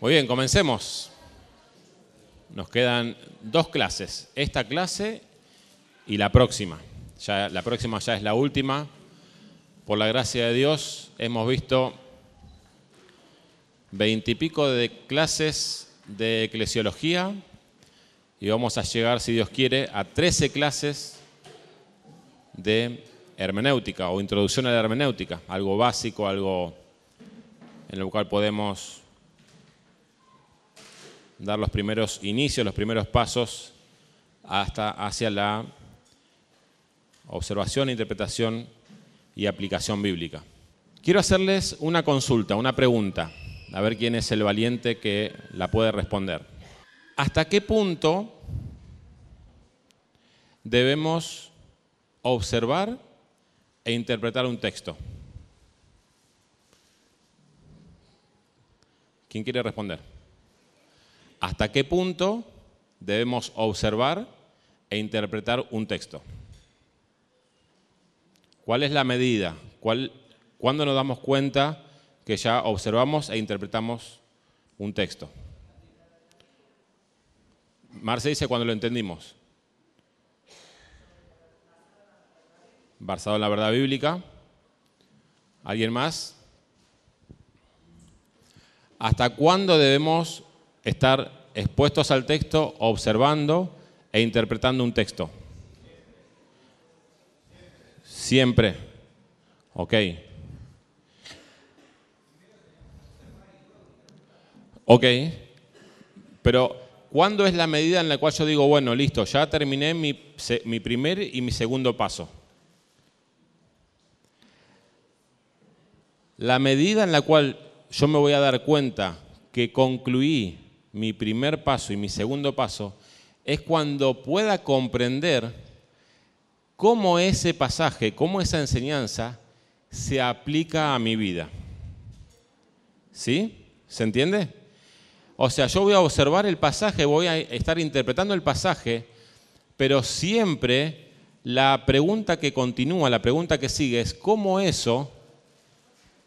Muy bien, comencemos. Nos quedan dos clases, esta clase y la próxima. Ya, la próxima ya es la última. Por la gracia de Dios hemos visto veintipico de clases de eclesiología y vamos a llegar, si Dios quiere, a trece clases de hermenéutica o introducción a la hermenéutica, algo básico, algo en lo cual podemos dar los primeros inicios, los primeros pasos hasta hacia la observación, interpretación y aplicación bíblica. Quiero hacerles una consulta, una pregunta, a ver quién es el valiente que la puede responder. ¿Hasta qué punto debemos observar e interpretar un texto? ¿Quién quiere responder? ¿Hasta qué punto debemos observar e interpretar un texto? ¿Cuál es la medida? ¿Cuándo nos damos cuenta que ya observamos e interpretamos un texto? Marce dice cuando lo entendimos. Basado en la verdad bíblica. ¿Alguien más? ¿Hasta cuándo debemos estar expuestos al texto, observando e interpretando un texto. Siempre. Ok. Ok. Pero, ¿cuándo es la medida en la cual yo digo, bueno, listo, ya terminé mi, mi primer y mi segundo paso? La medida en la cual yo me voy a dar cuenta que concluí mi primer paso y mi segundo paso es cuando pueda comprender cómo ese pasaje, cómo esa enseñanza se aplica a mi vida. ¿Sí? ¿Se entiende? O sea, yo voy a observar el pasaje, voy a estar interpretando el pasaje, pero siempre la pregunta que continúa, la pregunta que sigue es cómo eso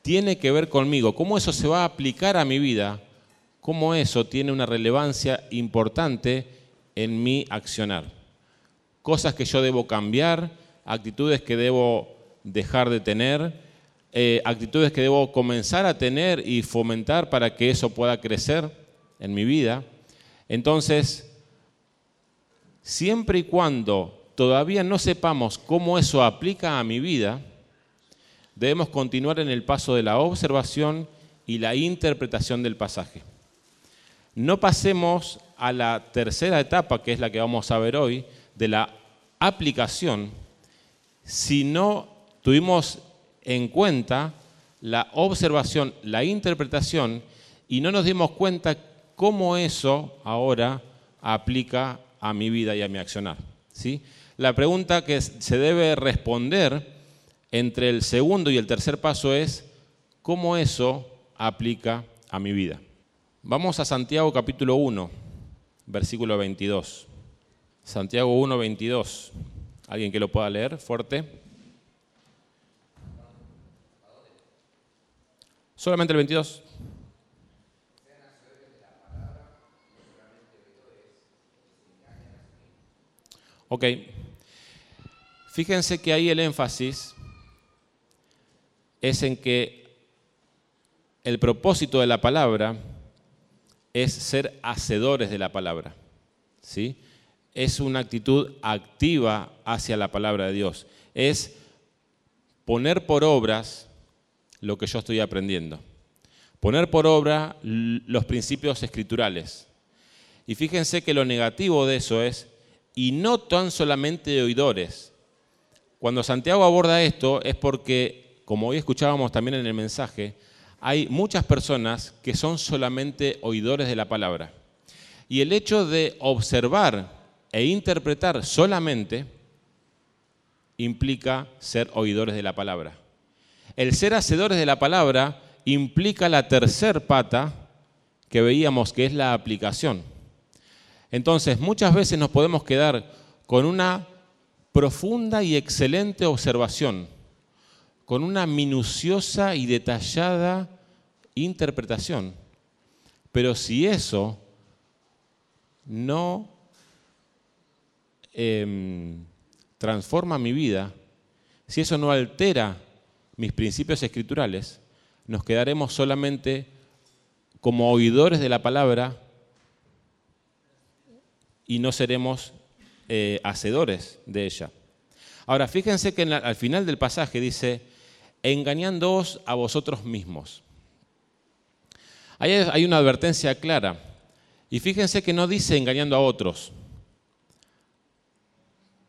tiene que ver conmigo, cómo eso se va a aplicar a mi vida cómo eso tiene una relevancia importante en mi accionar. Cosas que yo debo cambiar, actitudes que debo dejar de tener, eh, actitudes que debo comenzar a tener y fomentar para que eso pueda crecer en mi vida. Entonces, siempre y cuando todavía no sepamos cómo eso aplica a mi vida, debemos continuar en el paso de la observación y la interpretación del pasaje. No pasemos a la tercera etapa, que es la que vamos a ver hoy, de la aplicación, si no tuvimos en cuenta la observación, la interpretación, y no nos dimos cuenta cómo eso ahora aplica a mi vida y a mi accionar. ¿sí? La pregunta que se debe responder entre el segundo y el tercer paso es, ¿cómo eso aplica a mi vida? Vamos a Santiago capítulo 1, versículo 22. Santiago 1, 22. ¿Alguien que lo pueda leer fuerte? Solamente el 22. Ok. Fíjense que ahí el énfasis es en que el propósito de la palabra es ser hacedores de la palabra. ¿sí? Es una actitud activa hacia la palabra de Dios. Es poner por obras lo que yo estoy aprendiendo. Poner por obra los principios escriturales. Y fíjense que lo negativo de eso es, y no tan solamente de oidores. Cuando Santiago aborda esto es porque, como hoy escuchábamos también en el mensaje, hay muchas personas que son solamente oidores de la palabra. Y el hecho de observar e interpretar solamente implica ser oidores de la palabra. El ser hacedores de la palabra implica la tercer pata que veíamos que es la aplicación. Entonces, muchas veces nos podemos quedar con una profunda y excelente observación con una minuciosa y detallada interpretación, Pero si eso no em, transforma mi vida, si eso no altera mis principios escriturales, nos quedaremos solamente como oidores de la palabra y no seremos eh, hacedores de ella. Ahora, fíjense que al final del pasaje dice, engañándoos a vosotros mismos. Ahí hay una advertencia clara. Y fíjense que no dice engañando a otros,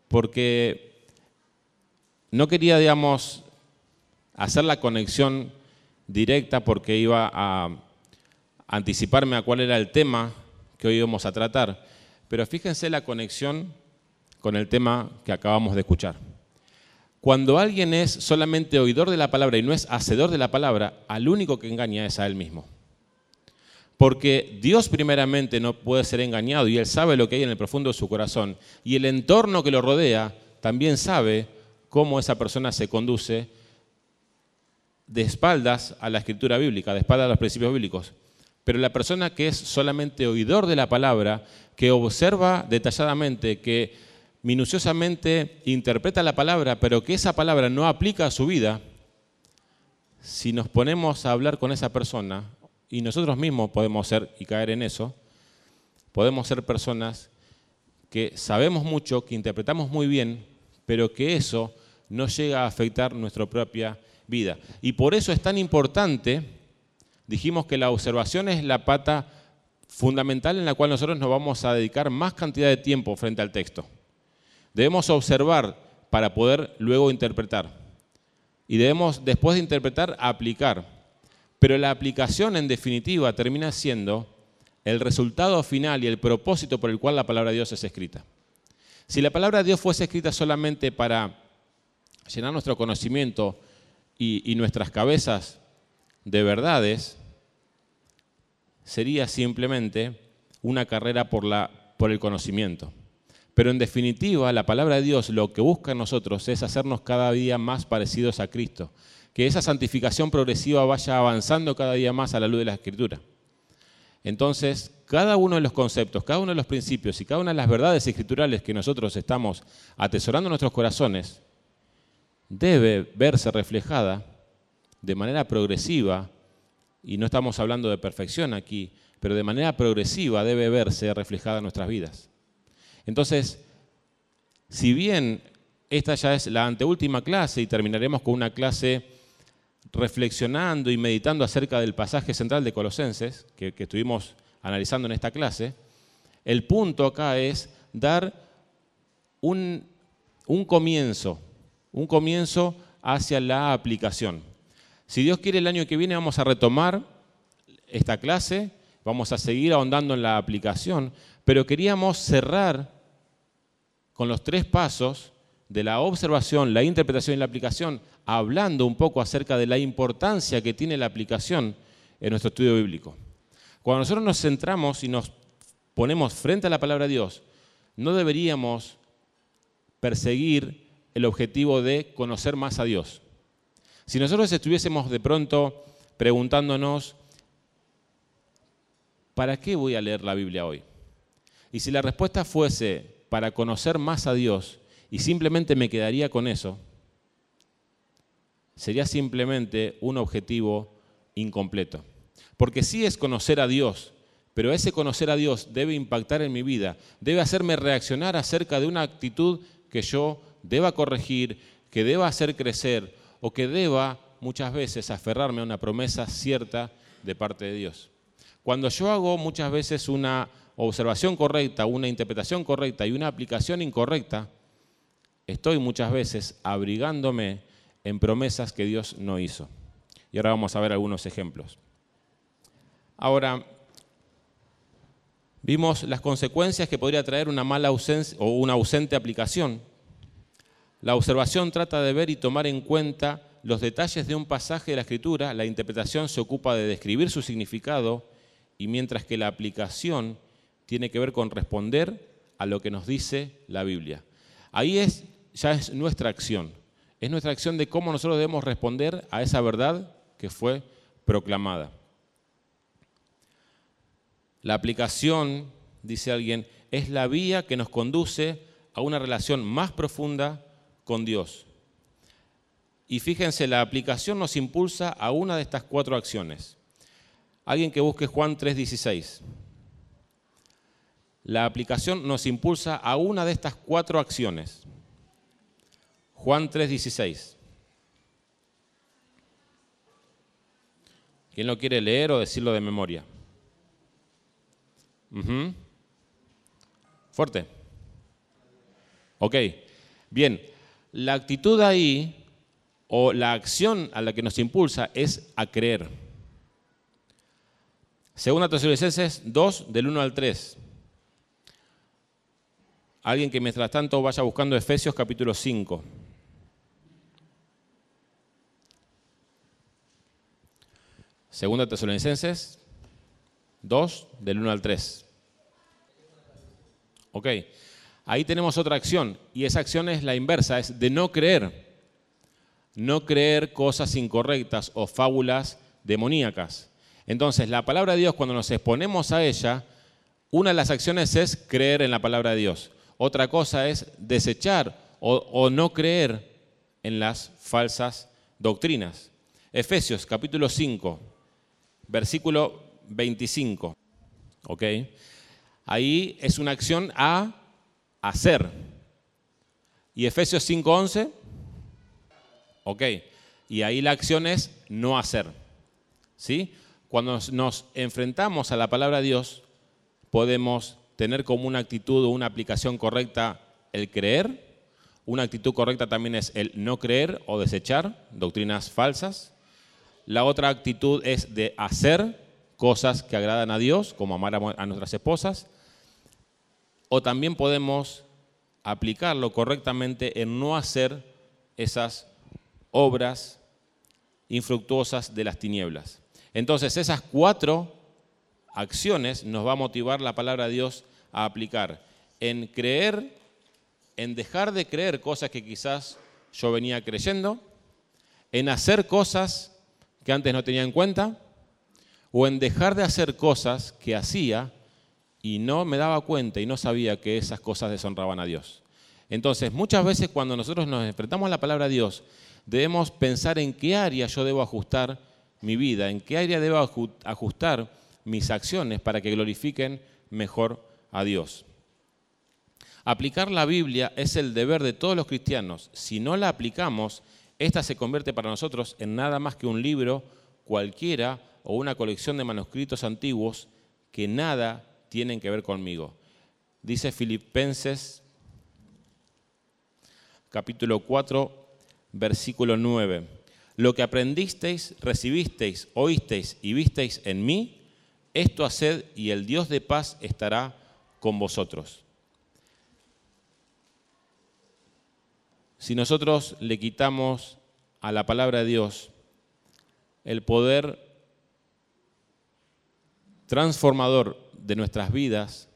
porque no quería, digamos, hacer la conexión directa porque iba a anticiparme a cuál era el tema que hoy íbamos a tratar. Pero fíjense la conexión con el tema que acabamos de escuchar. Cuando alguien es solamente oidor de la palabra y no es hacedor de la palabra, al único que engaña es a él mismo. Porque Dios primeramente no puede ser engañado y Él sabe lo que hay en el profundo de su corazón. Y el entorno que lo rodea también sabe cómo esa persona se conduce de espaldas a la escritura bíblica, de espaldas a los principios bíblicos. Pero la persona que es solamente oidor de la palabra, que observa detalladamente, que minuciosamente interpreta la palabra, pero que esa palabra no aplica a su vida, si nos ponemos a hablar con esa persona, y nosotros mismos podemos ser y caer en eso, podemos ser personas que sabemos mucho, que interpretamos muy bien, pero que eso no llega a afectar nuestra propia vida. Y por eso es tan importante, dijimos que la observación es la pata fundamental en la cual nosotros nos vamos a dedicar más cantidad de tiempo frente al texto. Debemos observar para poder luego interpretar. Y debemos, después de interpretar, aplicar. Pero la aplicación, en definitiva, termina siendo el resultado final y el propósito por el cual la palabra de Dios es escrita. Si la palabra de Dios fuese escrita solamente para llenar nuestro conocimiento y, nuestras cabezas de verdades, sería simplemente una carrera por, el conocimiento. Pero en definitiva, la palabra de Dios lo que busca en nosotros es hacernos cada día más parecidos a Cristo. Que esa santificación progresiva vaya avanzando cada día más a la luz de la Escritura. Entonces, cada uno de los conceptos, cada uno de los principios y cada una de las verdades escriturales que nosotros estamos atesorando en nuestros corazones, debe verse reflejada de manera progresiva, y no estamos hablando de perfección aquí, pero de manera progresiva debe verse reflejada en nuestras vidas. Entonces, si bien esta ya es la anteúltima clase y terminaremos con una clase reflexionando y meditando acerca del pasaje central de Colosenses, que, estuvimos analizando en esta clase, el punto acá es dar un, un comienzo, un comienzo hacia la aplicación. Si Dios quiere el año que viene vamos a retomar esta clase, vamos a seguir ahondando en la aplicación, pero queríamos cerrar con los tres pasos de la observación, la interpretación y la aplicación, hablando un poco acerca de la importancia que tiene la aplicación en nuestro estudio bíblico. Cuando nosotros nos centramos y nos ponemos frente a la palabra de Dios, no deberíamos perseguir el objetivo de conocer más a Dios. Si nosotros estuviésemos de pronto preguntándonos, ¿para qué voy a leer la Biblia hoy? Y si la respuesta fuese para conocer más a Dios y simplemente me quedaría con eso, sería simplemente un objetivo incompleto. Porque sí es conocer a Dios, pero ese conocer a Dios debe impactar en mi vida, debe hacerme reaccionar acerca de una actitud que yo deba corregir, que deba hacer crecer o que deba muchas veces aferrarme a una promesa cierta de parte de Dios. Cuando yo hago muchas veces una observación correcta, una interpretación correcta y una aplicación incorrecta, estoy muchas veces abrigándome en promesas que Dios no hizo. Y ahora vamos a ver algunos ejemplos. Ahora, vimos las consecuencias que podría traer una mala ausencia o una ausente aplicación. La observación trata de ver y tomar en cuenta los detalles de un pasaje de la escritura, la interpretación se ocupa de describir su significado y mientras que la aplicación tiene que ver con responder a lo que nos dice la Biblia. Ahí es, ya es nuestra acción, es nuestra acción de cómo nosotros debemos responder a esa verdad que fue proclamada. La aplicación, dice alguien, es la vía que nos conduce a una relación más profunda con Dios. Y fíjense, la aplicación nos impulsa a una de estas cuatro acciones. Alguien que busque Juan 3:16. La aplicación nos impulsa a una de estas cuatro acciones. Juan 3:16. ¿Quién lo quiere leer o decirlo de memoria? Fuerte. Ok. Bien. La actitud ahí o la acción a la que nos impulsa es a creer. Segunda Tesalonicenses 2, del 1 al 3. Alguien que mientras tanto vaya buscando Efesios capítulo 5. Segunda Tesalonicenses 2, del 1 al 3. Ok, ahí tenemos otra acción y esa acción es la inversa, es de no creer. No creer cosas incorrectas o fábulas demoníacas. Entonces, la palabra de Dios, cuando nos exponemos a ella, una de las acciones es creer en la palabra de Dios. Otra cosa es desechar o, no creer en las falsas doctrinas. Efesios capítulo 5, versículo 25. ¿Ok? Ahí es una acción a hacer. Y Efesios 5.11, ok. Y ahí la acción es no hacer. ¿Sí? Cuando nos enfrentamos a la palabra de Dios, podemos tener como una actitud o una aplicación correcta el creer. Una actitud correcta también es el no creer o desechar doctrinas falsas. La otra actitud es de hacer cosas que agradan a Dios, como amar a nuestras esposas. O también podemos aplicarlo correctamente en no hacer esas obras infructuosas de las tinieblas. Entonces, esas cuatro acciones nos va a motivar la palabra de Dios a aplicar en creer, en dejar de creer cosas que quizás yo venía creyendo, en hacer cosas que antes no tenía en cuenta, o en dejar de hacer cosas que hacía y no me daba cuenta y no sabía que esas cosas deshonraban a Dios. Entonces, muchas veces cuando nosotros nos enfrentamos a la palabra de Dios, debemos pensar en qué área yo debo ajustar mi vida, en qué área debo ajustar mis acciones para que glorifiquen mejor a Dios. Aplicar la Biblia es el deber de todos los cristianos. Si no la aplicamos, esta se convierte para nosotros en nada más que un libro cualquiera o una colección de manuscritos antiguos que nada tienen que ver conmigo. Dice Filipenses capítulo 4, versículo 9. Lo que aprendisteis, recibisteis, oísteis y visteis en mí, esto haced y el Dios de paz estará con vosotros. Si nosotros le quitamos a la palabra de Dios el poder transformador de nuestras vidas,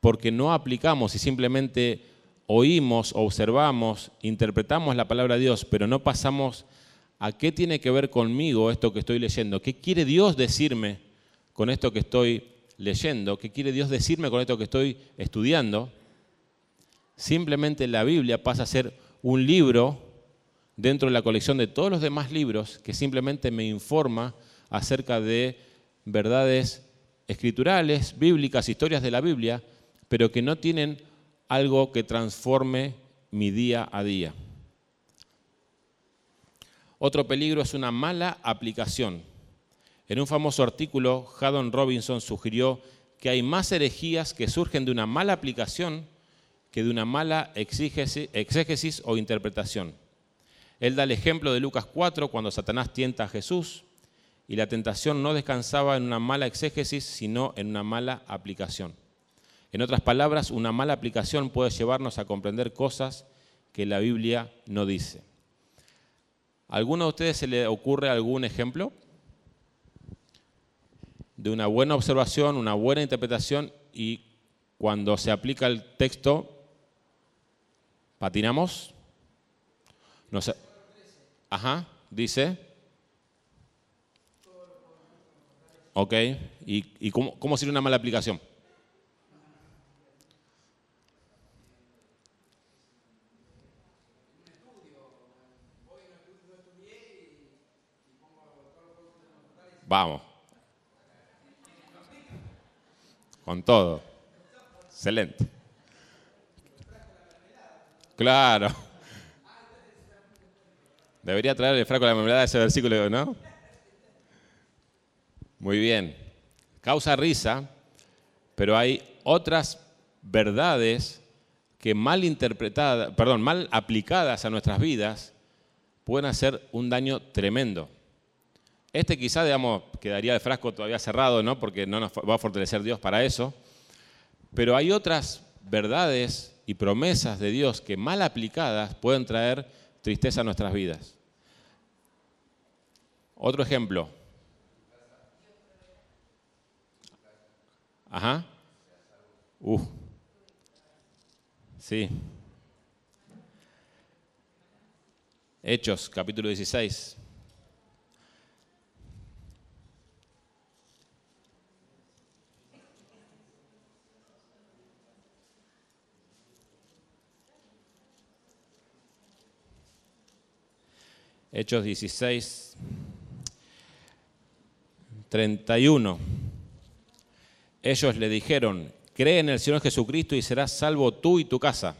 porque no aplicamos y simplemente oímos, observamos, interpretamos la palabra de Dios, pero no pasamos a qué tiene que ver conmigo esto que estoy leyendo, qué quiere Dios decirme con esto que estoy leyendo, qué quiere Dios decirme con esto que estoy estudiando, simplemente la Biblia pasa a ser un libro dentro de la colección de todos los demás libros que simplemente me informa acerca de verdades escriturales, bíblicas, historias de la Biblia, pero que no tienen algo que transforme mi día a día. Otro peligro es una mala aplicación. En un famoso artículo, Haddon Robinson sugirió que hay más herejías que surgen de una mala aplicación que de una mala exégesis o interpretación. Él da el ejemplo de Lucas 4 cuando Satanás tienta a Jesús y la tentación no descansaba en una mala exégesis, sino en una mala aplicación. En otras palabras, una mala aplicación puede llevarnos a comprender cosas que la Biblia no dice. ¿A alguno de ustedes se le ocurre algún ejemplo de una buena observación, una buena interpretación y cuando se aplica el texto ¿Patinamos? No sé. Ajá, dice. ¿Ok? ¿Y, cómo, cómo sería una mala aplicación? Vamos. Con todo. Excelente. Claro. Debería traer el frasco de la mermelada ese versículo, ¿no? Muy bien. Causa risa, pero hay otras verdades que mal interpretadas, perdón, mal aplicadas a nuestras vidas pueden hacer un daño tremendo. Este quizá, digamos, quedaría el frasco todavía cerrado, ¿no? Porque no nos va a fortalecer Dios para eso. Pero hay otras verdades y promesas de Dios que mal aplicadas pueden traer tristeza a nuestras vidas. Otro ejemplo. Ajá. Uh. Sí. Hechos, capítulo 16. Hechos 16, 31. Ellos le dijeron, cree en el Señor Jesucristo y serás salvo tú y tu casa.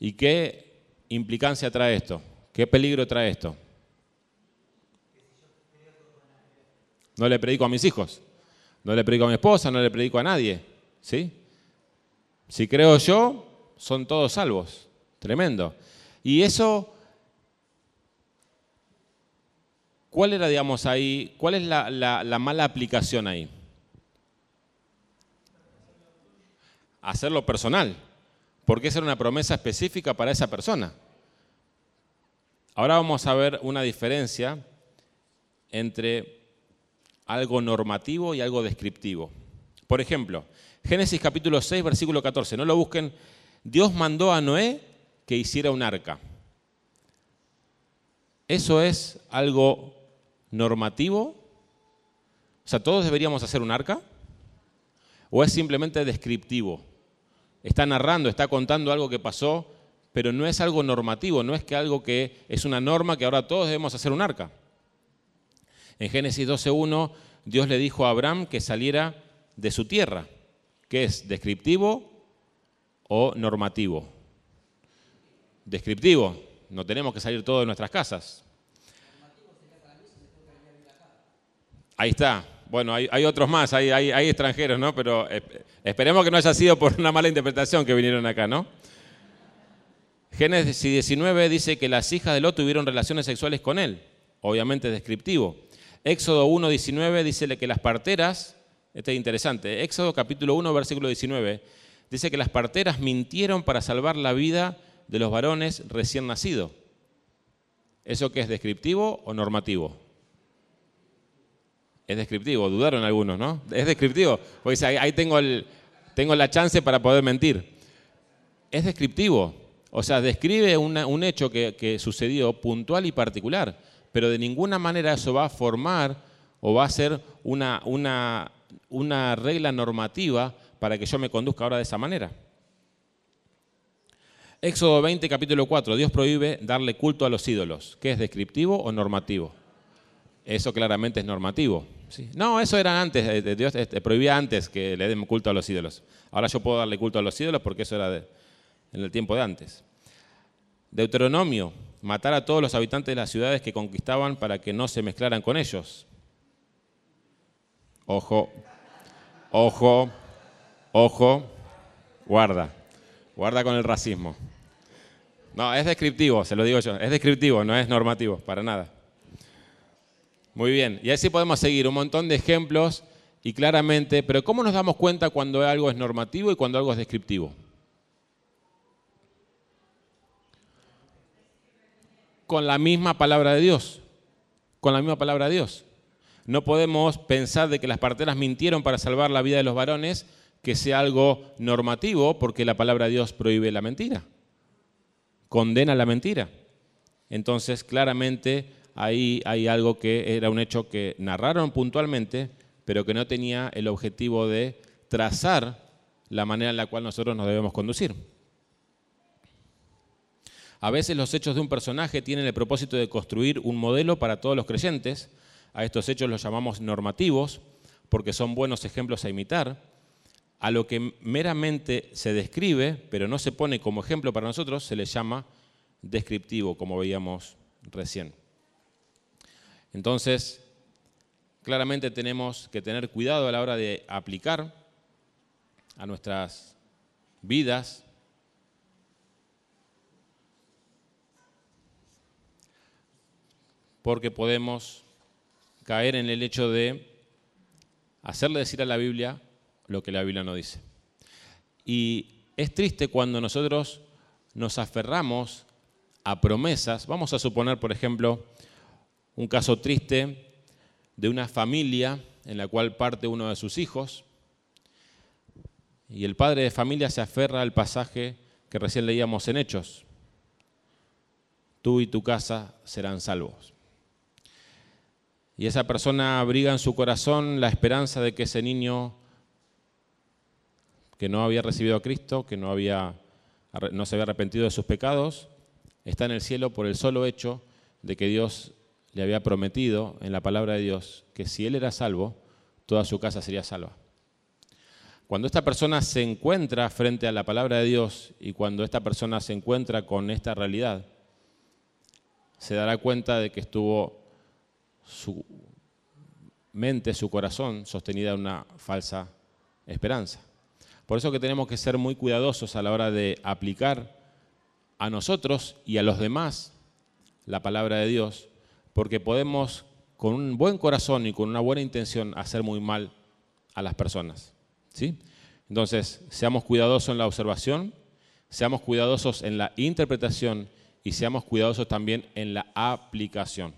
¿Y qué implicancia trae esto? ¿Qué peligro trae esto? No le predico a mis hijos, no le predico a mi esposa, no le predico a nadie. ¿Sí? Si creo yo, son todos salvos. Tremendo. Y eso ¿Cuál era, digamos, ahí, cuál es la, mala aplicación ahí? Hacerlo personal, porque esa era una promesa específica para esa persona. Ahora vamos a ver una diferencia entre algo normativo y algo descriptivo. Por ejemplo, Génesis capítulo 6, versículo 14, no lo busquen, Dios mandó a Noé que hiciera un arca. Eso es algo normativo? O sea, ¿todos deberíamos hacer un arca? ¿O es simplemente descriptivo? Está narrando, está contando algo que pasó, pero no es algo normativo, no es que algo que es una norma que ahora todos debemos hacer un arca. En Génesis 12.1, Dios le dijo a Abraham que saliera de su tierra, que es descriptivo o normativo. Descriptivo, no tenemos que salir todos de nuestras casas. Ahí está. Bueno, hay, otros más, hay, extranjeros, ¿no? Pero eh, esperemos que no haya sido por una mala interpretación que vinieron acá, ¿no? Génesis 19 dice que las hijas de Lot tuvieron relaciones sexuales con él. Obviamente es descriptivo. Éxodo 1, 19 dice que las parteras, este es interesante, Éxodo capítulo 1, versículo 19, dice que las parteras mintieron para salvar la vida de los varones recién nacidos. ¿Eso qué es descriptivo o normativo? Es descriptivo, dudaron algunos, ¿no? Es descriptivo, porque ahí tengo, el, tengo la chance para poder mentir. Es descriptivo, o sea, describe un hecho que, sucedió puntual y particular, pero de ninguna manera eso va a formar o va a ser una, una, una regla normativa para que yo me conduzca ahora de esa manera. Éxodo 20, capítulo 4, Dios prohíbe darle culto a los ídolos. ¿Qué es descriptivo o normativo? Eso claramente es normativo. No, eso era antes, eh, Dios este, prohibía antes que le den culto a los ídolos. Ahora yo puedo darle culto a los ídolos porque eso era en el tiempo de antes. Deuteronomio, matar a todos los habitantes de las ciudades que conquistaban para que no se mezclaran con ellos. Ojo, ojo, ojo, guarda, guarda con el racismo. No, es descriptivo, se lo digo yo, es descriptivo, no es normativo, para nada. Muy bien, y así podemos seguir un montón de ejemplos y claramente, pero ¿cómo nos damos cuenta cuando algo es normativo y cuando algo es descriptivo? Con la misma palabra de Dios, con la misma palabra de Dios. No podemos pensar de que las parteras mintieron para salvar la vida de los varones, que sea algo normativo, porque la palabra de Dios prohíbe la mentira, condena la mentira. Entonces, claramente ahí hay algo que era un hecho que narraron puntualmente, pero que no tenía el objetivo de trazar la manera en la cual nosotros nos debemos conducir. A veces los hechos de un personaje tienen el propósito de construir un modelo para todos los creyentes. A estos hechos los llamamos normativos porque son buenos ejemplos a imitar. A lo que meramente se describe, pero no se pone como ejemplo para nosotros, se le llama descriptivo, como veíamos recién. Entonces, claramente tenemos que tener cuidado a la hora de aplicar a nuestras vidas porque podemos caer en el hecho de hacerle decir a la Biblia lo que la Biblia no dice. Y es triste cuando nosotros nos aferramos a promesas. Vamos a suponer, por ejemplo, un caso triste de una familia en la cual parte uno de sus hijos y el padre de familia se aferra al pasaje que recién leíamos en Hechos. Tú y tu casa serán salvos. Y esa persona abriga en su corazón la esperanza de que ese niño que no había recibido a Cristo, que no, había, no se había arrepentido de sus pecados, está en el cielo por el solo hecho de que Dios le había prometido en la palabra de Dios que si él era salvo, toda su casa sería salva. Cuando esta persona se encuentra frente a la palabra de Dios y cuando esta persona se encuentra con esta realidad, se dará cuenta de que estuvo su mente, su corazón sostenida en una falsa esperanza. Por eso que tenemos que ser muy cuidadosos a la hora de aplicar a nosotros y a los demás la palabra de Dios, porque podemos con un buen corazón y con una buena intención hacer muy mal a las personas. ¿sí? Entonces, seamos cuidadosos en la observación, seamos cuidadosos en la interpretación y seamos cuidadosos también en la aplicación.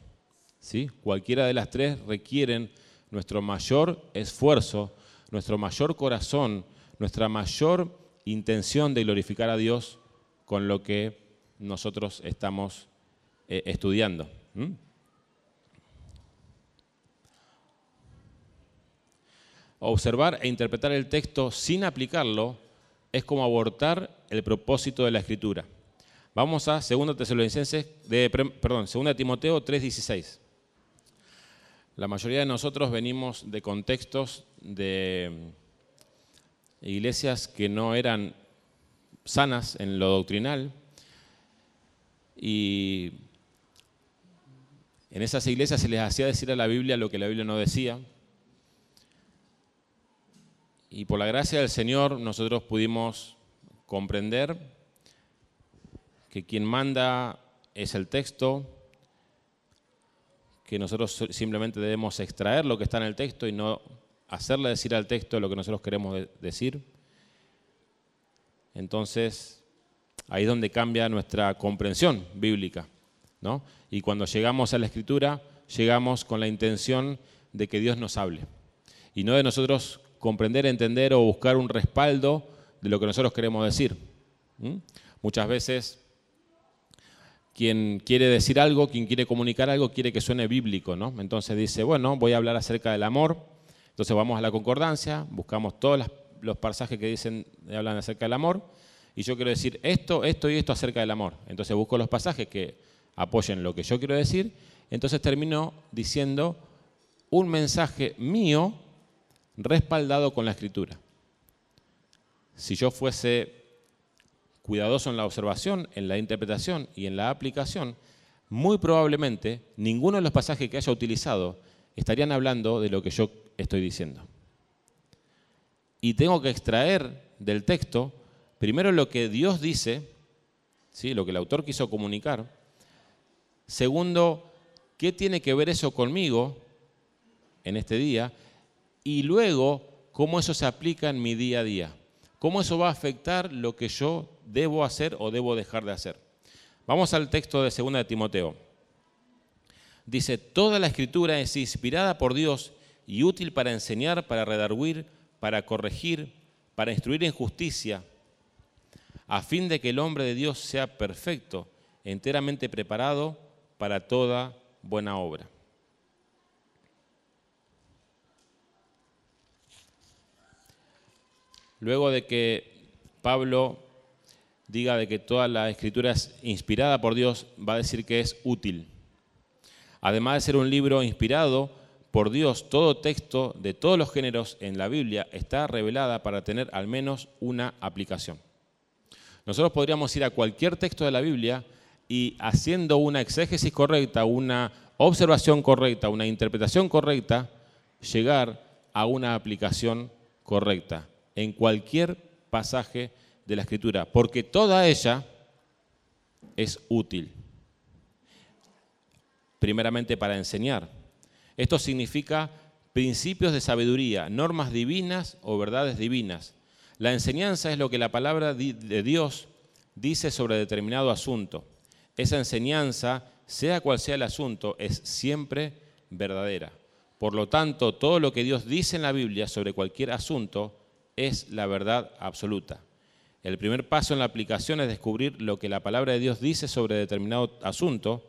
¿sí? Cualquiera de las tres requieren nuestro mayor esfuerzo, nuestro mayor corazón, nuestra mayor intención de glorificar a Dios con lo que nosotros estamos eh, estudiando. Observar e interpretar el texto sin aplicarlo es como abortar el propósito de la escritura. Vamos a 2 Tesalonicenses de perdón, 2 Timoteo 3:16. La mayoría de nosotros venimos de contextos de iglesias que no eran sanas en lo doctrinal y en esas iglesias se les hacía decir a la Biblia lo que la Biblia no decía. Y por la gracia del Señor nosotros pudimos comprender que quien manda es el texto, que nosotros simplemente debemos extraer lo que está en el texto y no hacerle decir al texto lo que nosotros queremos decir. Entonces, ahí es donde cambia nuestra comprensión bíblica. ¿no? Y cuando llegamos a la escritura, llegamos con la intención de que Dios nos hable. Y no de nosotros comprender, entender o buscar un respaldo de lo que nosotros queremos decir. Muchas veces quien quiere decir algo, quien quiere comunicar algo, quiere que suene bíblico, ¿no? Entonces dice, bueno, voy a hablar acerca del amor. Entonces vamos a la concordancia, buscamos todos los pasajes que dicen, hablan acerca del amor, y yo quiero decir esto, esto y esto acerca del amor. Entonces busco los pasajes que apoyen lo que yo quiero decir, entonces termino diciendo un mensaje mío respaldado con la escritura. Si yo fuese cuidadoso en la observación, en la interpretación y en la aplicación, muy probablemente ninguno de los pasajes que haya utilizado estarían hablando de lo que yo estoy diciendo y tengo que extraer del texto primero lo que Dios dice, ¿sí? lo que el autor quiso comunicar. Segundo, ¿qué tiene que ver eso conmigo en este día? Y luego, ¿cómo eso se aplica en mi día a día? ¿Cómo eso va a afectar lo que yo debo hacer o debo dejar de hacer? Vamos al texto de 2 de Timoteo. Dice, toda la escritura es inspirada por Dios y útil para enseñar, para redarguir, para corregir, para instruir en justicia, a fin de que el hombre de Dios sea perfecto, enteramente preparado para toda buena obra. Luego de que Pablo diga de que toda la escritura es inspirada por Dios, va a decir que es útil. Además de ser un libro inspirado por Dios, todo texto de todos los géneros en la Biblia está revelada para tener al menos una aplicación. Nosotros podríamos ir a cualquier texto de la Biblia y haciendo una exégesis correcta, una observación correcta, una interpretación correcta, llegar a una aplicación correcta en cualquier pasaje de la Escritura, porque toda ella es útil. Primeramente para enseñar. Esto significa principios de sabiduría, normas divinas o verdades divinas. La enseñanza es lo que la palabra de Dios dice sobre determinado asunto. Esa enseñanza, sea cual sea el asunto, es siempre verdadera. Por lo tanto, todo lo que Dios dice en la Biblia sobre cualquier asunto es la verdad absoluta. El primer paso en la aplicación es descubrir lo que la palabra de Dios dice sobre determinado asunto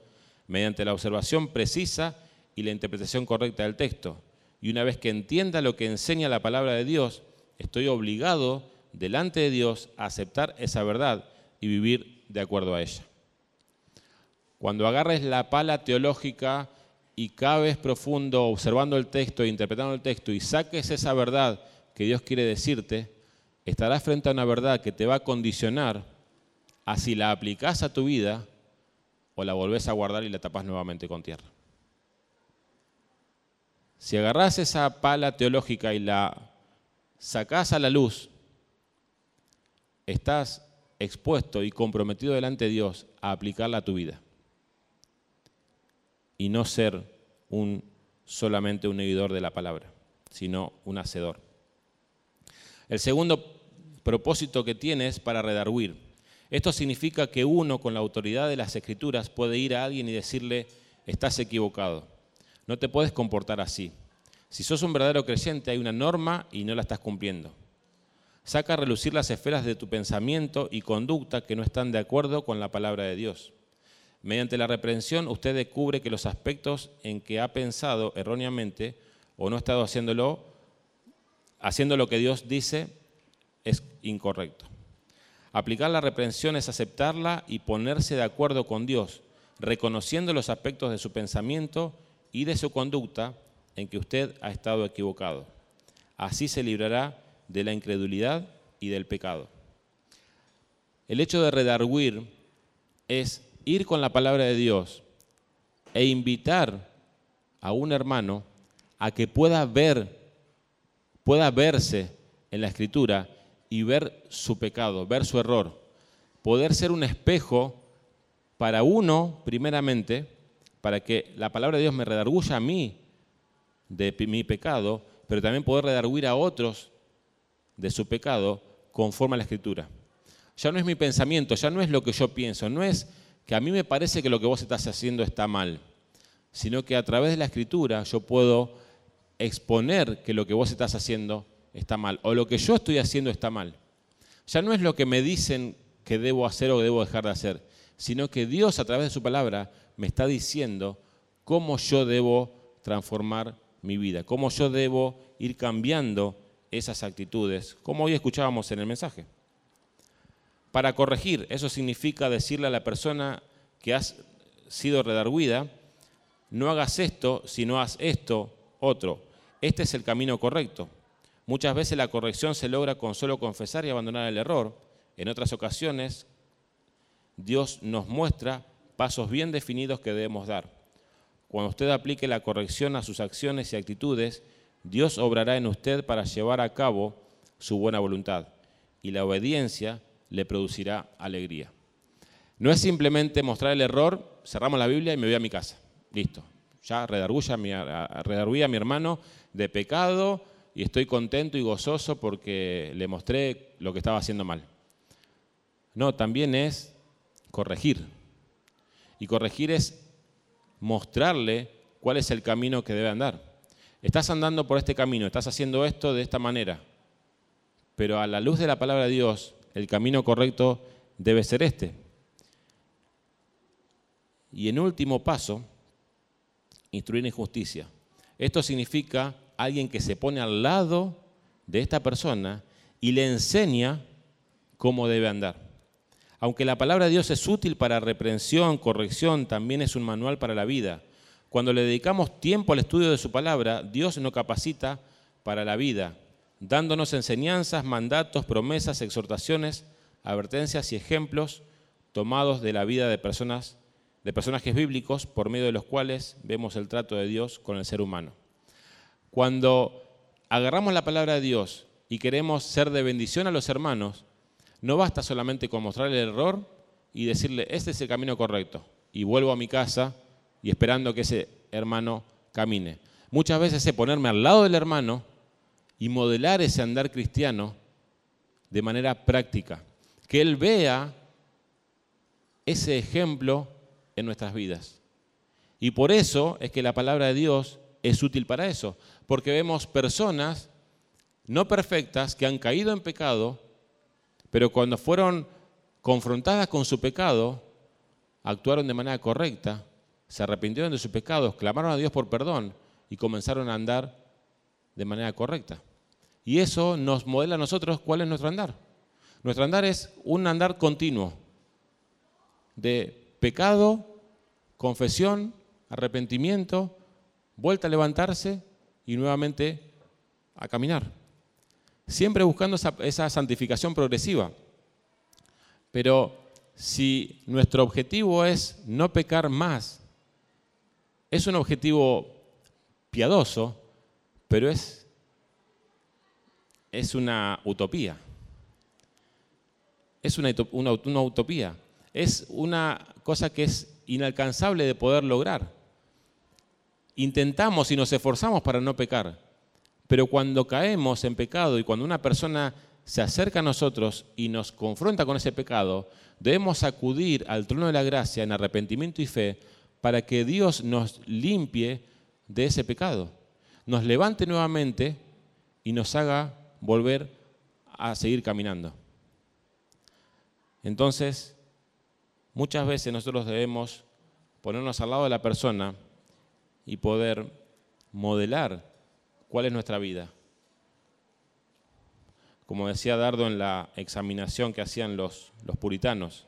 mediante la observación precisa y la interpretación correcta del texto. Y una vez que entienda lo que enseña la palabra de Dios, estoy obligado delante de Dios a aceptar esa verdad y vivir de acuerdo a ella. Cuando agarres la pala teológica y cabes profundo observando el texto e interpretando el texto y saques esa verdad que Dios quiere decirte, estarás frente a una verdad que te va a condicionar a si la aplicás a tu vida o la volvés a guardar y la tapas nuevamente con tierra. Si agarrás esa pala teológica y la sacás a la luz, estás expuesto y comprometido delante de Dios a aplicarla a tu vida y no ser un solamente un seguidor de la palabra, sino un hacedor. El segundo propósito que tiene es para redarguir. Esto significa que uno con la autoridad de las escrituras puede ir a alguien y decirle, estás equivocado, no te puedes comportar así. Si sos un verdadero creyente hay una norma y no la estás cumpliendo. Saca a relucir las esferas de tu pensamiento y conducta que no están de acuerdo con la palabra de Dios. Mediante la reprensión usted descubre que los aspectos en que ha pensado erróneamente o no ha estado haciéndolo, haciendo lo que Dios dice, es incorrecto. Aplicar la reprensión es aceptarla y ponerse de acuerdo con Dios, reconociendo los aspectos de su pensamiento y de su conducta en que usted ha estado equivocado. Así se librará de la incredulidad y del pecado. El hecho de redarguir es ir con la palabra de Dios e invitar a un hermano a que pueda ver, pueda verse en la escritura y ver su pecado, ver su error. Poder ser un espejo para uno, primeramente, para que la palabra de Dios me redarguya a mí de mi pecado, pero también poder redarguir a otros de su pecado conforme a la escritura. Ya no es mi pensamiento, ya no es lo que yo pienso, no es que a mí me parece que lo que vos estás haciendo está mal, sino que a través de la escritura yo puedo exponer que lo que vos estás haciendo está mal, o lo que yo estoy haciendo está mal. Ya no es lo que me dicen que debo hacer o debo dejar de hacer, sino que Dios a través de su palabra me está diciendo cómo yo debo transformar mi vida, cómo yo debo ir cambiando esas actitudes, como hoy escuchábamos en el mensaje. Para corregir, eso significa decirle a la persona que has sido redarguida, no hagas esto, sino haz esto otro. Este es el camino correcto. Muchas veces la corrección se logra con solo confesar y abandonar el error. En otras ocasiones, Dios nos muestra pasos bien definidos que debemos dar. Cuando usted aplique la corrección a sus acciones y actitudes, Dios obrará en usted para llevar a cabo su buena voluntad y la obediencia le producirá alegría. No es simplemente mostrar el error, cerramos la Biblia y me voy a mi casa. Listo. Ya redarguí a mi, a mi hermano de pecado, y estoy contento y gozoso porque le mostré lo que estaba haciendo mal. No, también es corregir. Y corregir es mostrarle cuál es el camino que debe andar. Estás andando por este camino, estás haciendo esto de esta manera, pero a la luz de la palabra de Dios, el camino correcto debe ser este. Y en último paso, instruir en justicia. Esto significa alguien que se pone al lado de esta persona y le enseña cómo debe andar. Aunque la palabra de Dios es útil para reprensión, corrección, también es un manual para la vida. Cuando le dedicamos tiempo al estudio de su palabra, Dios nos capacita para la vida, dándonos enseñanzas, mandatos, promesas, exhortaciones, advertencias y ejemplos tomados de la vida de personas de personajes bíblicos por medio de los cuales vemos el trato de Dios con el ser humano. Cuando agarramos la palabra de Dios y queremos ser de bendición a los hermanos, no basta solamente con mostrar el error y decirle, este es el camino correcto, y vuelvo a mi casa y esperando que ese hermano camine. Muchas veces es ponerme al lado del hermano y modelar ese andar cristiano de manera práctica, que él vea ese ejemplo en nuestras vidas. Y por eso es que la palabra de Dios es útil para eso, porque vemos personas no perfectas que han caído en pecado, pero cuando fueron confrontadas con su pecado, actuaron de manera correcta, se arrepintieron de sus pecados, clamaron a Dios por perdón y comenzaron a andar de manera correcta. Y eso nos modela a nosotros cuál es nuestro andar. Nuestro andar es un andar continuo de pecado, confesión, arrepentimiento, vuelta a levantarse y nuevamente a caminar. Siempre buscando esa, santificación progresiva. Pero si nuestro objetivo es no pecar más, es un objetivo piadoso, pero es, es una utopía. Es una, una utopía. Es una cosa que es inalcanzable de poder lograr. Intentamos y nos esforzamos para no pecar, pero cuando caemos en pecado y cuando una persona se acerca a nosotros y nos confronta con ese pecado, debemos acudir al trono de la gracia en arrepentimiento y fe para que Dios nos limpie de ese pecado, nos levante nuevamente y nos haga volver a seguir caminando. Entonces, Muchas veces nosotros debemos ponernos al lado de la persona y poder modelar cuál es nuestra vida. Como decía Dardo en la examinación que hacían los, los puritanos,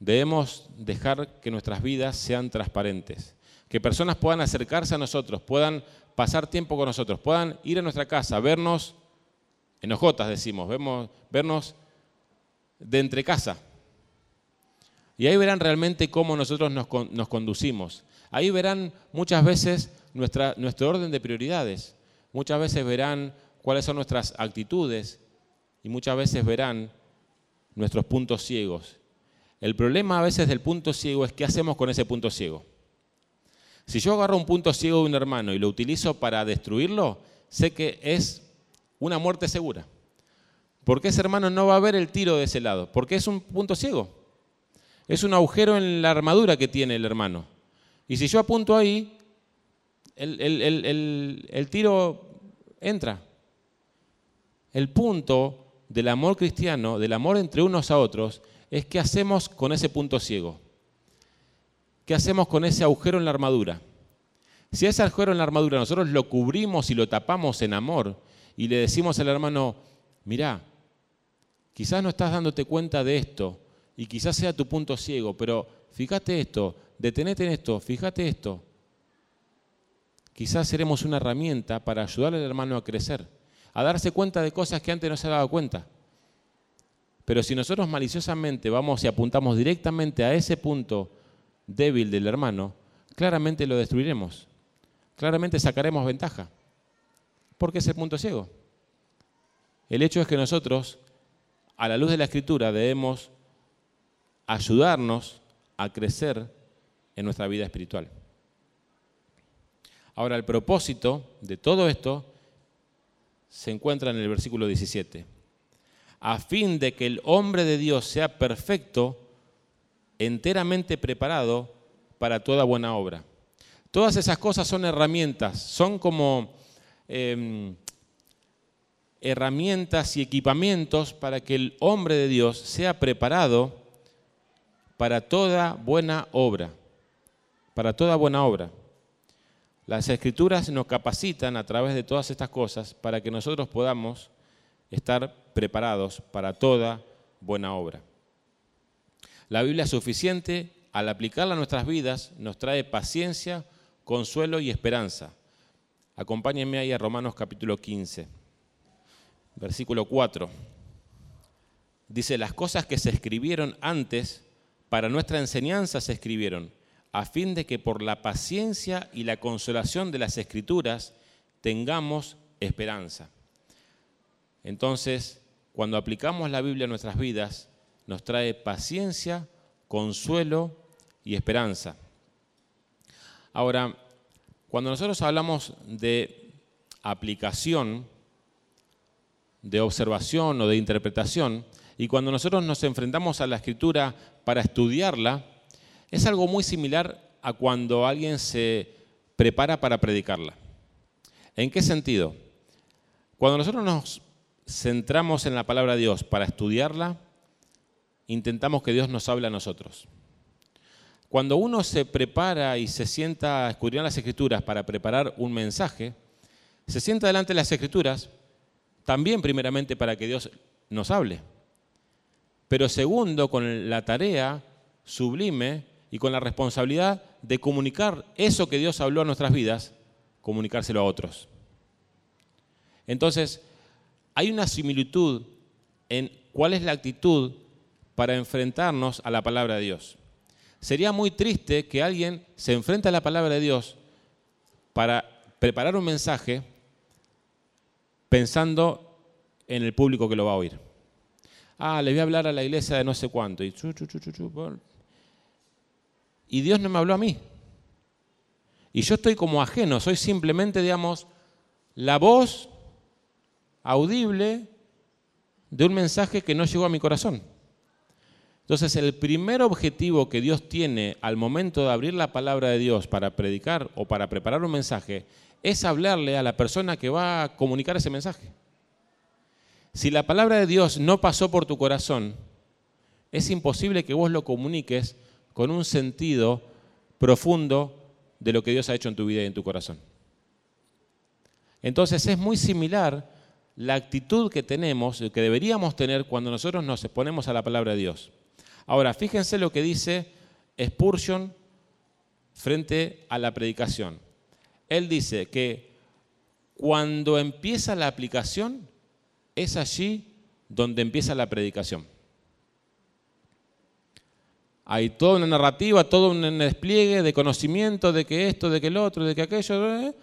debemos dejar que nuestras vidas sean transparentes, que personas puedan acercarse a nosotros, puedan pasar tiempo con nosotros, puedan ir a nuestra casa, vernos enojotas, decimos, vemos, vernos de entre casa, y ahí verán realmente cómo nosotros nos, conducimos. Ahí verán muchas veces nuestro orden de prioridades. Muchas veces verán cuáles son nuestras actitudes y muchas veces verán nuestros puntos ciegos. El problema a veces del punto ciego es qué hacemos con ese punto ciego. Si yo agarro un punto ciego de un hermano y lo utilizo para destruirlo, sé que es una muerte segura. Porque ese hermano no va a ver el tiro de ese lado, porque es un punto ciego. Es un agujero en la armadura que tiene el hermano. Y si yo apunto ahí, el, tiro entra. El punto del amor cristiano, del amor entre unos a otros, es qué hacemos con ese punto ciego. ¿Qué hacemos con ese agujero en la armadura? Si ese agujero en la armadura nosotros lo cubrimos y lo tapamos en amor y le decimos al hermano, mirá, quizás no estás dándote cuenta de esto, y quizás sea tu punto ciego, pero fíjate esto, detenete en esto, fíjate esto. Quizás seremos una herramienta para ayudar al hermano a crecer, a darse cuenta de cosas que antes no se daba cuenta. Pero si nosotros maliciosamente vamos y apuntamos directamente a ese punto débil del hermano, claramente lo destruiremos. Claramente sacaremos ventaja. Porque es el punto ciego. El hecho es que nosotros, a la luz de la escritura, debemos ayudarnos a crecer en nuestra vida espiritual. Ahora, el propósito de todo esto se encuentra en el versículo 17. A fin de que el hombre de Dios sea perfecto, enteramente preparado para toda buena obra. Todas esas cosas son herramientas, son como em, herramientas y equipamientos para que el hombre de Dios sea preparado para toda buena obra, para toda buena obra. Las escrituras nos capacitan a través de todas estas cosas para que nosotros podamos estar preparados para toda buena obra. La Biblia es suficiente, al aplicarla a nuestras vidas, nos trae paciencia, consuelo y esperanza. Acompáñenme ahí a Romanos capítulo 15, versículo 4. Dice, las cosas que se escribieron antes, para nuestra enseñanza se escribieron, a fin de que por la paciencia y la consolación de las escrituras tengamos esperanza. Entonces, cuando aplicamos la Biblia a nuestras vidas, nos trae paciencia, consuelo y esperanza. Ahora, cuando nosotros hablamos de aplicación, de observación o de interpretación, y cuando nosotros nos enfrentamos a la escritura para estudiarla, es algo muy similar a cuando alguien se prepara para predicarla. ¿En qué sentido? Cuando nosotros nos centramos en la palabra de Dios para estudiarla, intentamos que Dios nos hable a nosotros. Cuando uno se prepara y se sienta a escudriñar las escrituras para preparar un mensaje, se sienta delante de las escrituras también primeramente para que Dios nos hable pero segundo, con la tarea sublime y con la responsabilidad de comunicar eso que Dios habló a nuestras vidas, comunicárselo a otros. Entonces, hay una similitud en cuál es la actitud para enfrentarnos a la palabra de Dios. Sería muy triste que alguien se enfrente a la palabra de Dios para preparar un mensaje pensando en el público que lo va a oír ah, le voy a hablar a la iglesia de no sé cuánto. Y, y Dios no me habló a mí. Y yo estoy como ajeno, soy simplemente, digamos, la voz audible de un mensaje que no llegó a mi corazón. Entonces, el primer objetivo que Dios tiene al momento de abrir la palabra de Dios para predicar o para preparar un mensaje es hablarle a la persona que va a comunicar ese mensaje. Si la palabra de Dios no pasó por tu corazón, es imposible que vos lo comuniques con un sentido profundo de lo que Dios ha hecho en tu vida y en tu corazón. Entonces es muy similar la actitud que tenemos, que deberíamos tener cuando nosotros nos exponemos a la palabra de Dios. Ahora, fíjense lo que dice Spurgeon frente a la predicación. Él dice que cuando empieza la aplicación, es allí donde empieza la predicación. Hay toda una narrativa, todo un despliegue de conocimiento de que esto, de que el otro, de que aquello.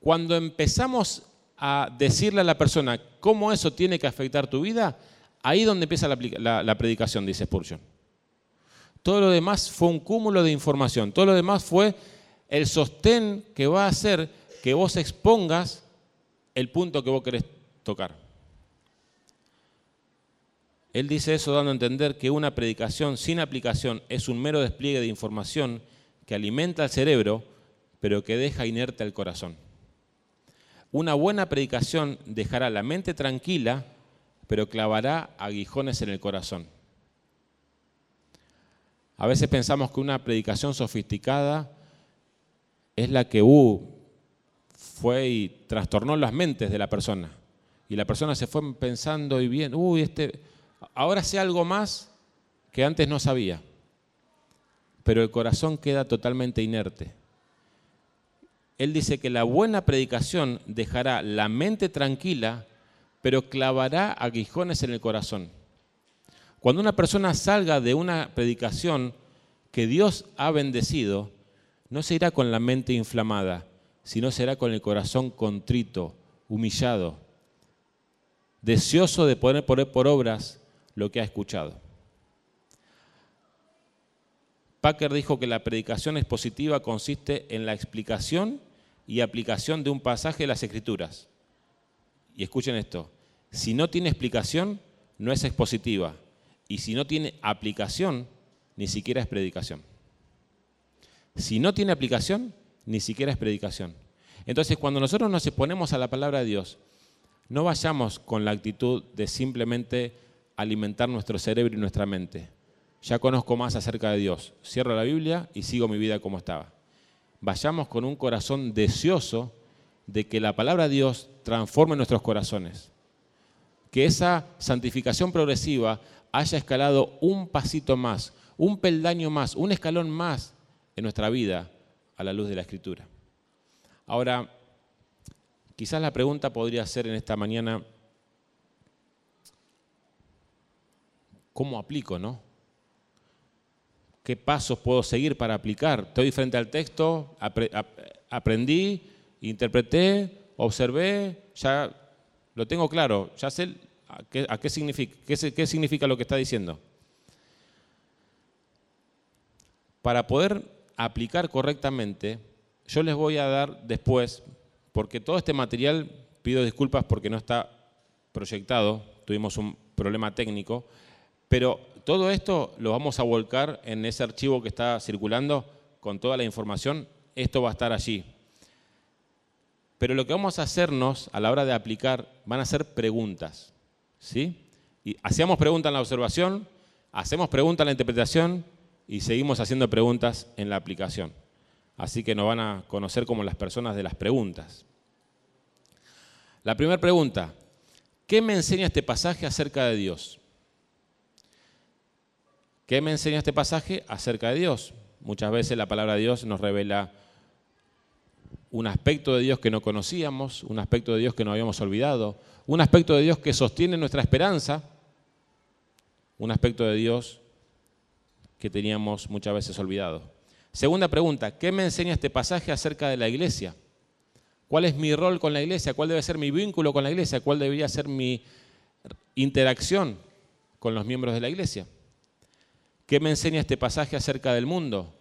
Cuando empezamos a decirle a la persona cómo eso tiene que afectar tu vida, ahí es donde empieza la, la predicación, dice Spurgeon. Todo lo demás fue un cúmulo de información. Todo lo demás fue el sostén que va a hacer que vos expongas el punto que vos querés tocar. Él dice eso dando a entender que una predicación sin aplicación es un mero despliegue de información que alimenta al cerebro, pero que deja inerte al corazón. Una buena predicación dejará la mente tranquila, pero clavará aguijones en el corazón. A veces pensamos que una predicación sofisticada es la que uh, fue y trastornó las mentes de la persona. Y la persona se fue pensando y bien, uy, este, ahora sé algo más que antes no sabía, pero el corazón queda totalmente inerte. Él dice que la buena predicación dejará la mente tranquila, pero clavará aguijones en el corazón. Cuando una persona salga de una predicación que Dios ha bendecido, no se irá con la mente inflamada, sino será con el corazón contrito, humillado, deseoso de poner por obras lo que ha escuchado. Packer dijo que la predicación expositiva consiste en la explicación y aplicación de un pasaje de las Escrituras. Y escuchen esto, si no tiene explicación, no es expositiva. Y si no tiene aplicación, ni siquiera es predicación. Si no tiene aplicación, ni siquiera es predicación. Entonces, cuando nosotros nos exponemos a la palabra de Dios, no vayamos con la actitud de simplemente alimentar nuestro cerebro y nuestra mente. Ya conozco más acerca de Dios. Cierro la Biblia y sigo mi vida como estaba. vayamos con un corazón deseoso de que la palabra de Dios transforme nuestros corazones. Que esa santificación progresiva haya escalado un pasito más, un peldaño más, un escalón más en nuestra vida a la luz de la Escritura. Ahora, quizás la pregunta podría ser en esta mañana, ¿cómo aplico, no? ¿Qué pasos puedo seguir para aplicar? Estoy frente al texto, aprendí, interpreté, observé, ya lo tengo claro, ya sé a qué, qué significa lo que está diciendo. Para poder aplicar correctamente, yo les voy a dar después, porque todo este material, pido disculpas porque no está proyectado, tuvimos un problema técnico, pero todo esto lo vamos a volcar en ese archivo que está circulando con toda la información, esto va a estar allí. Pero lo que vamos a hacernos a la hora de aplicar van a ser preguntas. ¿sí? Y hacíamos preguntas en la observación, hacemos preguntas en la interpretación y seguimos haciendo preguntas en la aplicación. Así que nos van a conocer como las personas de las preguntas. La primera pregunta, ¿qué me enseña este pasaje acerca de Dios? ¿Qué me enseña este pasaje acerca de Dios? Muchas veces la palabra de Dios nos revela un aspecto de Dios que no conocíamos, un aspecto de Dios que no habíamos olvidado, un aspecto de Dios que sostiene nuestra esperanza, un aspecto de Dios que teníamos muchas veces olvidado. Segunda pregunta, ¿qué me enseña este pasaje acerca de la iglesia? ¿Cuál es mi rol con la iglesia? ¿Cuál debe ser mi vínculo con la iglesia? ¿Cuál debería ser mi interacción con los miembros de la iglesia? ¿Qué me enseña este pasaje acerca del mundo?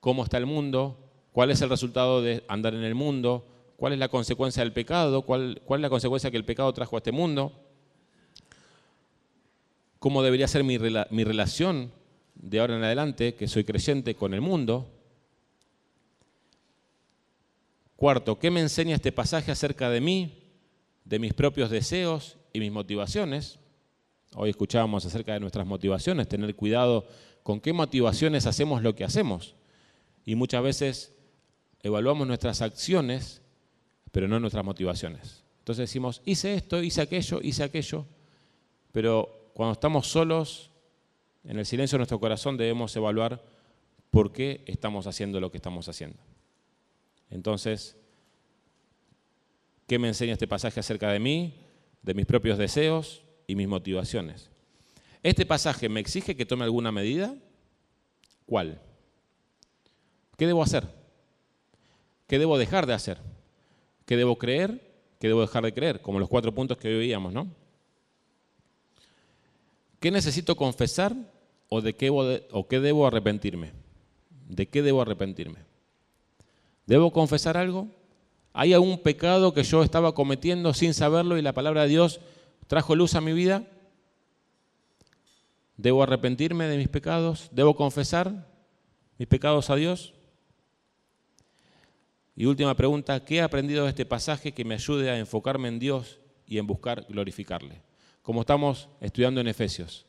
¿Cómo está el mundo? ¿Cuál es el resultado de andar en el mundo? ¿Cuál es la consecuencia del pecado? ¿Cuál, cuál es la consecuencia que el pecado trajo a este mundo? ¿Cómo debería ser mi, mi relación de ahora en adelante, que soy creyente, con el mundo? Cuarto, ¿qué me enseña este pasaje acerca de mí, de mis propios deseos y mis motivaciones? Hoy escuchábamos acerca de nuestras motivaciones, tener cuidado con qué motivaciones hacemos lo que hacemos. Y muchas veces evaluamos nuestras acciones, pero no nuestras motivaciones. Entonces decimos, hice esto, hice aquello, hice aquello, pero cuando estamos solos, en el silencio de nuestro corazón debemos evaluar por qué estamos haciendo lo que estamos haciendo. Entonces, ¿qué me enseña este pasaje acerca de mí, de mis propios deseos y mis motivaciones? ¿Este pasaje me exige que tome alguna medida? ¿Cuál? ¿Qué debo hacer? ¿Qué debo dejar de hacer? ¿Qué debo creer? ¿Qué debo dejar de creer? Como los cuatro puntos que hoy veíamos, ¿no? ¿Qué necesito confesar o de qué, o qué debo arrepentirme? ¿De qué debo arrepentirme? ¿Debo confesar algo? ¿Hay algún pecado que yo estaba cometiendo sin saberlo y la palabra de Dios trajo luz a mi vida? ¿Debo arrepentirme de mis pecados? ¿Debo confesar mis pecados a Dios? Y última pregunta, ¿qué he aprendido de este pasaje que me ayude a enfocarme en Dios y en buscar glorificarle? Como estamos estudiando en Efesios.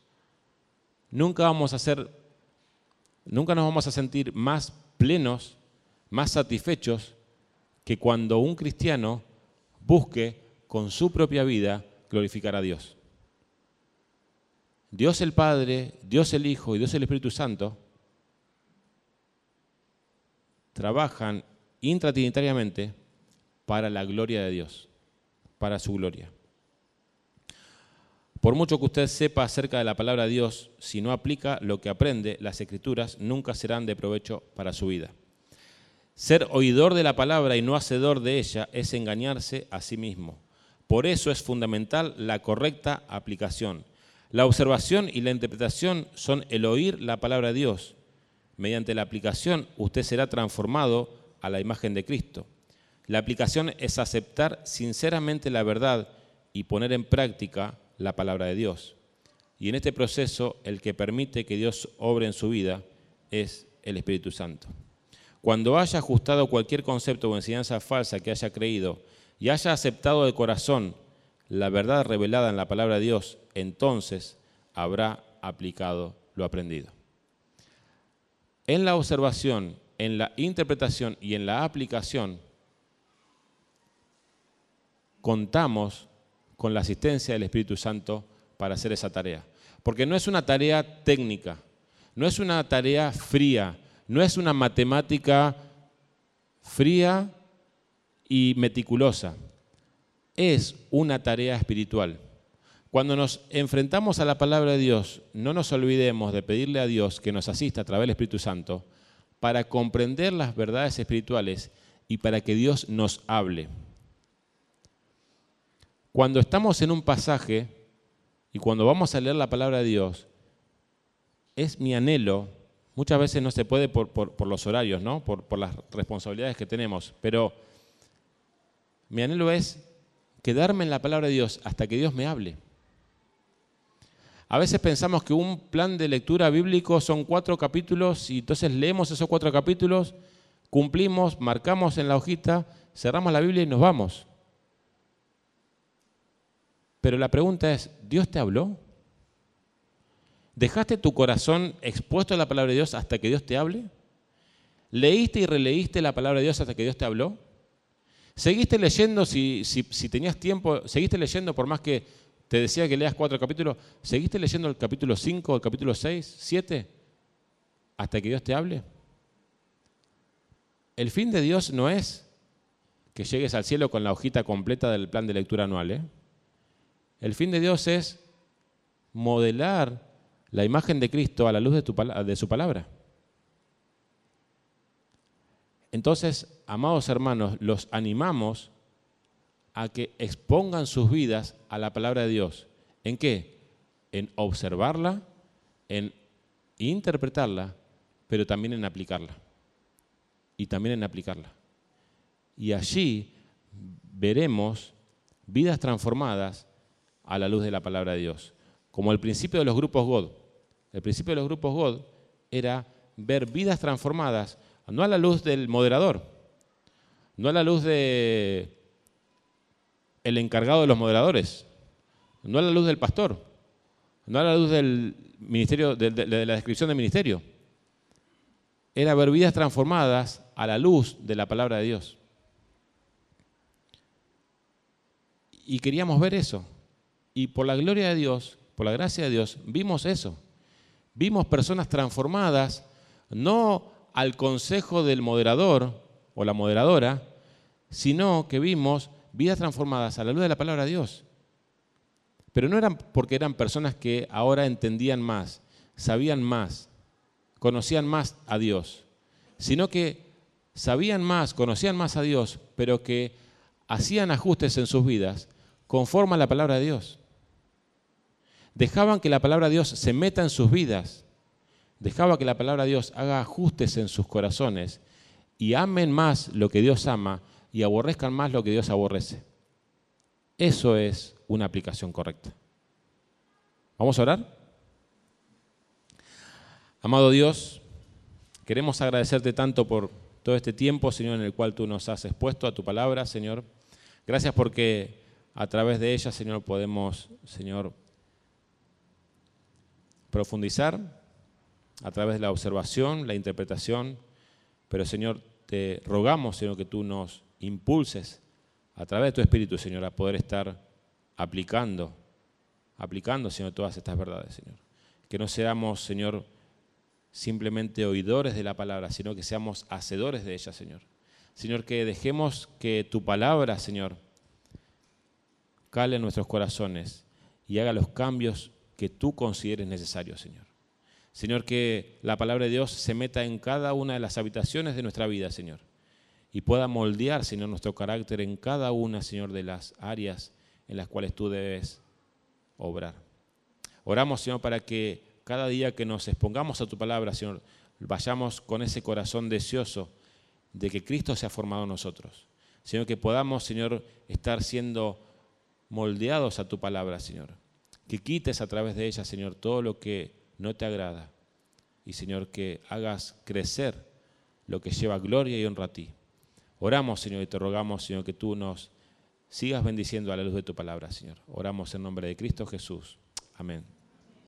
Nunca vamos a ser, nunca nos vamos a sentir más plenos, más satisfechos que cuando un cristiano busque con su propia vida glorificar a Dios. Dios el Padre, Dios el Hijo y Dios el Espíritu Santo trabajan intratrinitariamente para la gloria de Dios, para su gloria. Por mucho que usted sepa acerca de la palabra de Dios, si no aplica lo que aprende, las escrituras nunca serán de provecho para su vida. Ser oidor de la palabra y no hacedor de ella es engañarse a sí mismo. Por eso es fundamental la correcta aplicación. La observación y la interpretación son el oír la palabra de Dios. Mediante la aplicación usted será transformado a la imagen de Cristo. La aplicación es aceptar sinceramente la verdad y poner en práctica la palabra de Dios. Y en este proceso el que permite que Dios obre en su vida es el Espíritu Santo. Cuando haya ajustado cualquier concepto o enseñanza falsa que haya creído y haya aceptado de corazón la verdad revelada en la palabra de Dios, entonces habrá aplicado lo aprendido. En la observación en la interpretación y en la aplicación, contamos con la asistencia del Espíritu Santo para hacer esa tarea. Porque no es una tarea técnica, no es una tarea fría, no es una matemática fría y meticulosa. Es una tarea espiritual. Cuando nos enfrentamos a la palabra de Dios, no nos olvidemos de pedirle a Dios que nos asista a través del Espíritu Santo para comprender las verdades espirituales y para que Dios nos hable. Cuando estamos en un pasaje y cuando vamos a leer la palabra de Dios, es mi anhelo, muchas veces no se puede por, los horarios, ¿no? por, por las responsabilidades que tenemos, pero mi anhelo es quedarme en la palabra de Dios hasta que Dios me hable. A veces pensamos que un plan de lectura bíblico son cuatro capítulos y entonces leemos esos cuatro capítulos, cumplimos, marcamos en la hojita, cerramos la Biblia y nos vamos. Pero la pregunta es, ¿Dios te habló? ¿Dejaste tu corazón expuesto a la palabra de Dios hasta que Dios te hable? ¿Leíste y releíste la palabra de Dios hasta que Dios te habló? ¿Seguiste leyendo si, si tenías tiempo? ¿Seguiste leyendo por más que te decía que leas cuatro capítulos. ¿Seguiste leyendo el capítulo 5, el capítulo 6, 7? Hasta que Dios te hable. El fin de Dios no es que llegues al cielo con la hojita completa del plan de lectura anual. ¿eh? El fin de Dios es modelar la imagen de Cristo a la luz de, su palabra. Entonces, amados hermanos, los animamos a que expongan sus vidas a la palabra de Dios. ¿En qué? En observarla, en interpretarla, pero también en aplicarla. Y también en aplicarla. Y allí veremos vidas transformadas a la luz de la palabra de Dios. Como el principio de los grupos God. El principio de los grupos God era ver vidas transformadas, no a la luz del moderador, no a la luz de encargado de los moderadores, no a la luz del pastor, no a la luz del ministerio, de, la descripción del ministerio. Era ver vidas transformadas a la luz de la palabra de Dios. Y queríamos ver eso. Y por la gloria de Dios, por la gracia de Dios, vimos eso. Vimos personas transformadas, no al consejo del moderador o la moderadora, sino que vimos vidas transformadas a la luz de la palabra de Dios. Pero no eran porque eran personas que ahora entendían más, sabían más, conocían más a Dios, sino que sabían más, conocían más a Dios, pero que hacían ajustes en sus vidas conforme a la palabra de Dios. Dejaban que la palabra de Dios se meta en sus vidas, dejaba que la palabra de Dios haga ajustes en sus corazones y amen más lo que Dios ama y aborrezcan más lo que Dios aborrece. Eso es una aplicación correcta. ¿Vamos a orar? Amado Dios, queremos agradecerte tanto por todo este tiempo, Señor, en el cual tú nos has expuesto a tu palabra, Señor. Gracias porque a través de ella, Señor, podemos, Señor, profundizar a través de la observación, la interpretación, pero Señor, te rogamos, Señor, que tú nos impulses a través de tu Espíritu, Señor, a poder estar aplicando, aplicando, Señor, todas estas verdades, Señor. Que no seamos, Señor, simplemente oidores de la palabra, sino que seamos hacedores de ella, Señor. Señor, que dejemos que tu palabra, Señor, cale en nuestros corazones y haga los cambios que tú consideres necesarios, Señor. Señor, que la palabra de Dios se meta en cada una de las habitaciones de nuestra vida, Señor y pueda moldear, Señor, nuestro carácter en cada una, Señor, de las áreas en las cuales tú debes obrar. Oramos, Señor, para que cada día que nos expongamos a tu palabra, Señor, vayamos con ese corazón deseoso de que Cristo sea formado en nosotros. Señor, que podamos, Señor, estar siendo moldeados a tu palabra, Señor. Que quites a través de ella, Señor, todo lo que no te agrada. Y, Señor, que hagas crecer lo que lleva gloria y honra a ti. Oramos, Señor, y te rogamos, Señor, que tú nos sigas bendiciendo a la luz de tu palabra, Señor. Oramos en nombre de Cristo Jesús. Amén.